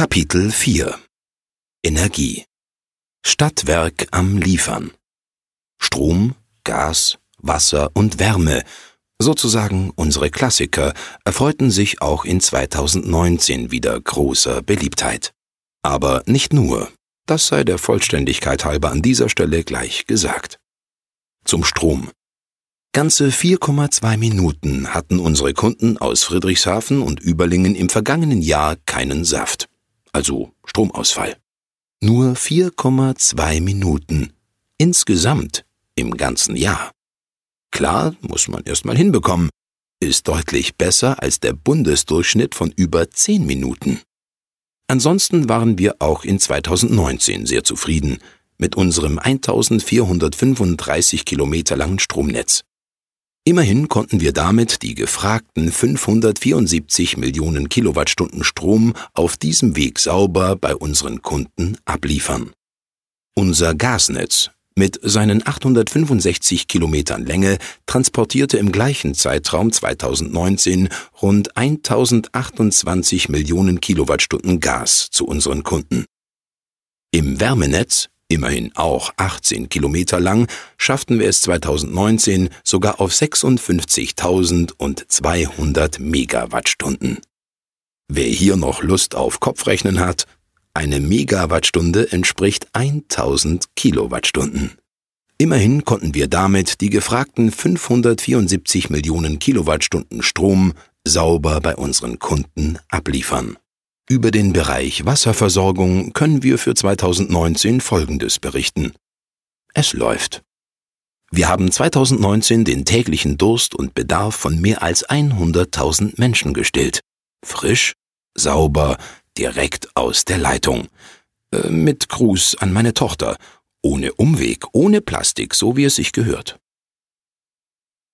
Kapitel 4 Energie Stadtwerk am Liefern Strom, Gas, Wasser und Wärme, sozusagen unsere Klassiker, erfreuten sich auch in 2019 wieder großer Beliebtheit. Aber nicht nur, das sei der Vollständigkeit halber an dieser Stelle gleich gesagt. Zum Strom. Ganze 4,2 Minuten hatten unsere Kunden aus Friedrichshafen und Überlingen im vergangenen Jahr keinen Saft, also Stromausfall. Nur 4,2 Minuten. Insgesamt im ganzen Jahr. Klar, muss man erstmal hinbekommen, ist deutlich besser als der Bundesdurchschnitt von über 10 Minuten. Ansonsten waren wir auch in 2019 sehr zufrieden mit unserem 1435 Kilometer langen Stromnetz. Immerhin konnten wir damit die gefragten 574 Millionen Kilowattstunden Strom auf diesem Weg sauber bei unseren Kunden abliefern. Unser Gasnetz mit seinen 865 Kilometern Länge transportierte im gleichen Zeitraum 2019 rund 1028 Millionen Kilowattstunden Gas zu unseren Kunden. Im Wärmenetz immerhin auch 18 Kilometer lang, schafften wir es 2019 sogar auf 56.200 Megawattstunden. Wer hier noch Lust auf Kopfrechnen hat, eine Megawattstunde entspricht 1000 Kilowattstunden. Immerhin konnten wir damit die gefragten 574 Millionen Kilowattstunden Strom sauber bei unseren Kunden abliefern. Über den Bereich Wasserversorgung können wir für 2019 Folgendes berichten. Es läuft. Wir haben 2019 den täglichen Durst und Bedarf von mehr als 100.000 Menschen gestillt. Frisch, sauber, direkt aus der Leitung. Äh, mit Gruß an meine Tochter. Ohne Umweg, ohne Plastik, so wie es sich gehört.